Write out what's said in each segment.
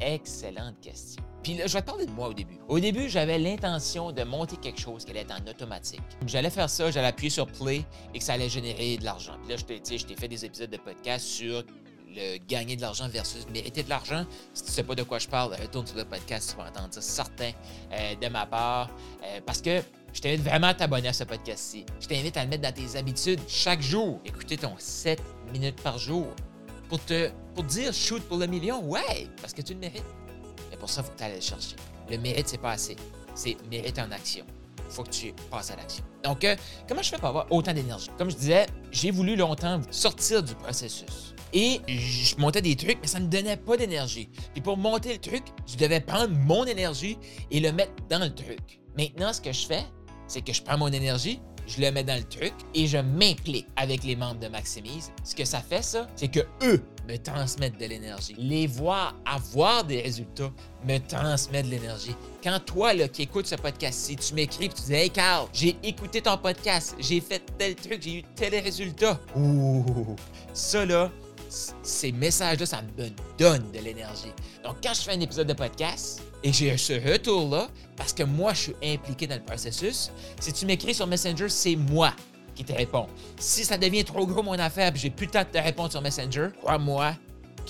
Excellente question. Puis là, je vais te parler de moi au début. Au début, j'avais l'intention de monter quelque chose qui allait être en automatique. J'allais faire ça, j'allais appuyer sur play et que ça allait générer de l'argent. Puis là, je t'ai, je t'ai fait des épisodes de podcast sur le gagner de l'argent versus mériter de l'argent. Si tu sais pas de quoi je parle, retourne sur le podcast, tu vas entendre ça certain euh, de ma part. Euh, parce que je t'invite vraiment à t'abonner à ce podcast-ci. Je t'invite à le mettre dans tes habitudes chaque jour. Écoutez ton 7 minutes par jour pour te, dire shoot pour le million, ouais, parce que tu le mérites. Mais pour ça, il faut que tu ailles le chercher. Le mérite, c'est pas assez. C'est mérite en action. Il faut que tu passes à l'action. Donc, euh, comment je fais pour avoir autant d'énergie? Comme je disais, j'ai voulu longtemps sortir du processus. Et je montais des trucs, mais ça ne me donnait pas d'énergie. Et pour monter le truc, je devais prendre mon énergie et le mettre dans le truc. Maintenant, ce que je fais, c'est que je prends mon énergie, je le mets dans le truc et je m'implique avec les membres de Maximise. Ce que ça fait, ça, c'est que eux me transmettent de l'énergie. Les voir avoir des résultats me transmettent de l'énergie. Quand toi, là, qui écoutes ce podcast-ci, tu m'écris et tu dis Hey Carl, j'ai écouté ton podcast, j'ai fait tel truc, j'ai eu tel résultat. Ouh, ça là, ces messages-là, ça me donne de l'énergie. Donc, quand je fais un épisode de podcast et j'ai ce retour-là, parce que moi, je suis impliqué dans le processus, si tu m'écris sur Messenger, c'est moi qui te réponds. Si ça devient trop gros mon affaire et j'ai plus le temps de te répondre sur Messenger, crois-moi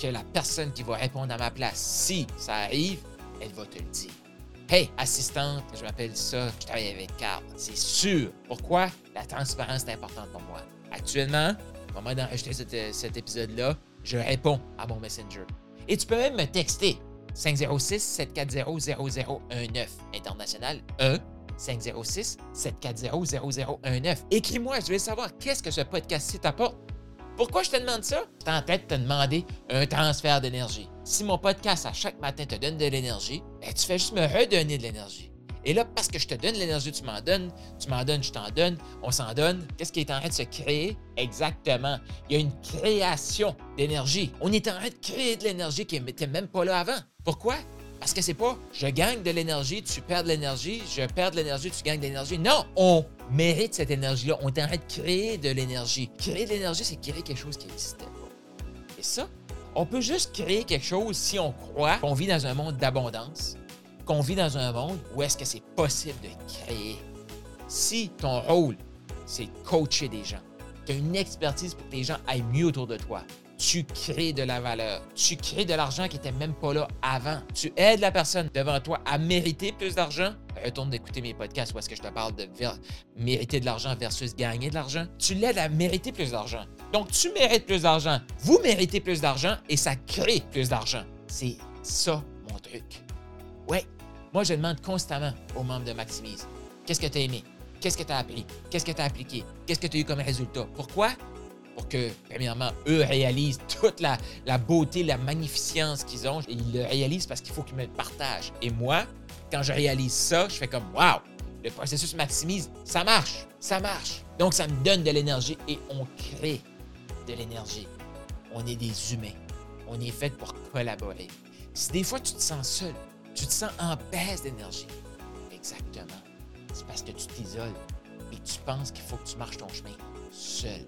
que la personne qui va répondre à ma place, si ça arrive, elle va te le dire. Hey, assistante, je m'appelle ça, je travaille avec Carl. C'est sûr. Pourquoi? La transparence est importante pour moi. Actuellement, au moment d'enregistrer cet, cet épisode-là, je réponds à mon Messenger. Et tu peux même me texter 506-740-0019 international 1 506-740-0019. Écris-moi, je veux savoir qu'est-ce que ce podcast-ci t'apporte. Pourquoi je te demande ça? C'est en tête de te demander un transfert d'énergie. Si mon podcast à chaque matin te donne de l'énergie, ben, tu fais juste me redonner de l'énergie. Et là, parce que je te donne l'énergie, tu m'en donnes, tu m'en donnes, je t'en donne, on s'en donne. Qu'est-ce qui est en train de se créer? Exactement. Il y a une création d'énergie. On est en train de créer de l'énergie qui n'était même pas là avant. Pourquoi? Parce que c'est pas je gagne de l'énergie, tu perds de l'énergie, je perds de l'énergie, tu gagnes de l'énergie. Non, on mérite cette énergie-là. On est en train de créer de l'énergie. Créer de l'énergie, c'est créer quelque chose qui n'existait pas. Et ça, on peut juste créer quelque chose si on croit qu'on vit dans un monde d'abondance, vit dans un monde où est-ce que c'est possible de créer? Si ton rôle, c'est coacher des gens, tu as une expertise pour que les gens aillent mieux autour de toi, tu crées de la valeur. Tu crées de l'argent qui n'était même pas là avant. Tu aides la personne devant toi à mériter plus d'argent. Retourne d'écouter mes podcasts où est-ce que je te parle de mériter de l'argent versus gagner de l'argent. Tu l'aides à mériter plus d'argent. Donc, tu mérites plus d'argent. Vous méritez plus d'argent et ça crée plus d'argent. C'est ça mon truc. Ouais, moi, je demande constamment aux membres de Maximise qu'est-ce que tu as aimé, qu'est-ce que tu as appris, qu'est-ce que tu as appliqué, qu'est-ce que tu as eu comme résultat? Pourquoi? Pour que, premièrement, eux réalisent toute la, beauté, la magnificence qu'ils ont. Ils le réalisent parce qu'il faut qu'ils me le partagent. Et moi, quand je réalise ça, je fais comme Waouh! Le processus maximise, ça marche, ça marche. Donc, ça me donne de l'énergie et on crée de l'énergie. On est des humains. On est fait pour collaborer. Si des fois tu te sens seul, tu te sens en baisse d'énergie. Exactement. C'est parce que tu t'isoles et tu penses qu'il faut que tu marches ton chemin seul.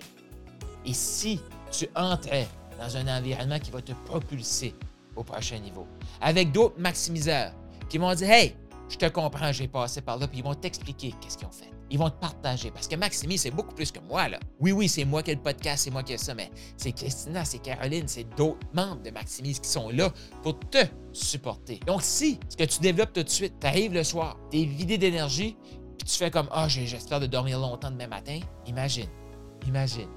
Et si tu entrais dans un environnement qui va te propulser au prochain niveau, avec d'autres maximiseurs qui vont dire Hey, je te comprends, j'ai passé par là, puis ils vont t'expliquer qu'est-ce qu'ils ont fait. Ils vont te partager. Parce que Maximi, c'est beaucoup plus que moi, là. Oui, oui, c'est moi qui ai le podcast, c'est moi qui ai ça, mais c'est Christina, c'est Caroline, c'est d'autres membres de Maximise qui sont là pour te supporter. Donc, si ce que tu développes tout de suite, tu arrives le soir, tu es vidé d'énergie, puis tu fais comme Ah, j'espère de dormir longtemps demain matin, imagine, imagine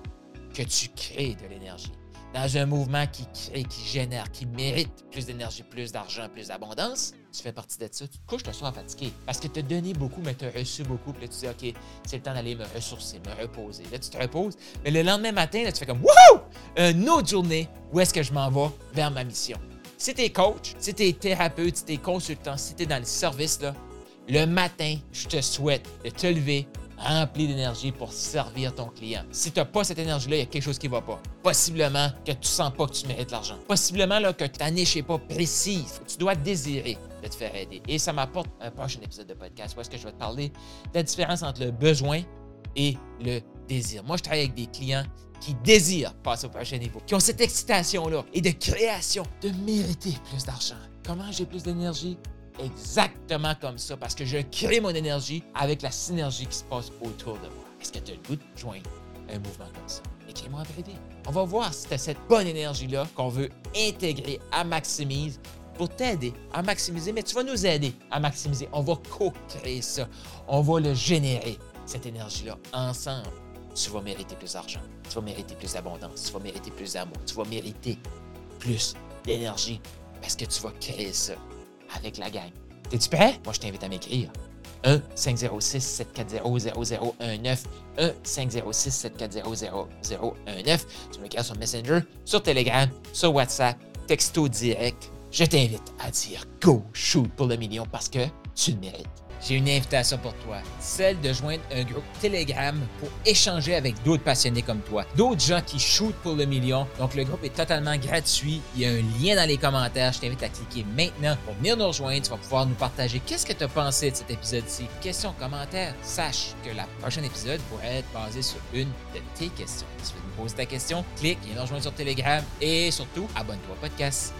que tu crées de l'énergie dans un mouvement qui crée, qui génère, qui mérite plus d'énergie, plus d'argent, plus d'abondance, tu fais partie de ça. Tu te couches le soir fatigué parce que tu as donné beaucoup, mais tu as reçu beaucoup. Puis là, tu dis, OK, c'est le temps d'aller me ressourcer, me reposer. Là, tu te reposes. Mais le lendemain matin, là, tu fais comme, Wouhou! Une autre journée, où est-ce que je m'en vais vers ma mission? Si tu es coach, si tu es thérapeute, si tu es consultant, si tu es dans le service, là, le matin, je te souhaite de te lever, rempli d'énergie pour servir ton client. Si tu n'as pas cette énergie-là, il y a quelque chose qui ne va pas. Possiblement que tu sens pas que tu mérites l'argent. Possiblement là, que ta niche n'est pas précise. Tu dois désirer de te faire aider. Et ça m'apporte un prochain épisode de podcast où est-ce que je vais te parler de la différence entre le besoin et le désir. Moi, je travaille avec des clients qui désirent passer au prochain niveau, qui ont cette excitation-là et de création, de mériter plus d'argent. Comment j'ai plus d'énergie? Exactement comme ça parce que je crée mon énergie avec la synergie qui se passe autour de moi. Est-ce que tu as le goût de joindre un mouvement comme ça? Écris-moi en privé. On va voir si tu as cette bonne énergie-là qu'on veut intégrer à Maximise pour t'aider à maximiser, mais tu vas nous aider à maximiser. On va co-créer ça. On va le générer, cette énergie-là, ensemble. Tu vas mériter plus d'argent, tu vas mériter plus d'abondance, tu vas mériter plus d'amour, tu vas mériter plus d'énergie parce que tu vas créer ça avec la gang. T'es-tu prêt? Moi, je t'invite à m'écrire. 1-506-740-0019. 1-506-740-0019. Tu m'écris sur Messenger, sur Telegram, sur WhatsApp, texto direct. Je t'invite à dire go shoot pour le million parce que tu le mérites j'ai une invitation pour toi, celle de joindre un groupe Telegram pour échanger avec d'autres passionnés comme toi, d'autres gens qui shootent pour le million. Donc le groupe est totalement gratuit, il y a un lien dans les commentaires, je t'invite à cliquer maintenant pour venir nous rejoindre, tu vas pouvoir nous partager qu'est-ce que tu as pensé de cet épisode-ci. Questions, commentaires, sache que la prochaine épisode pourrait être basé sur une de tes questions. Si tu veux me poser ta question, clique, viens nous rejoindre sur Telegram et surtout, abonne-toi au podcast.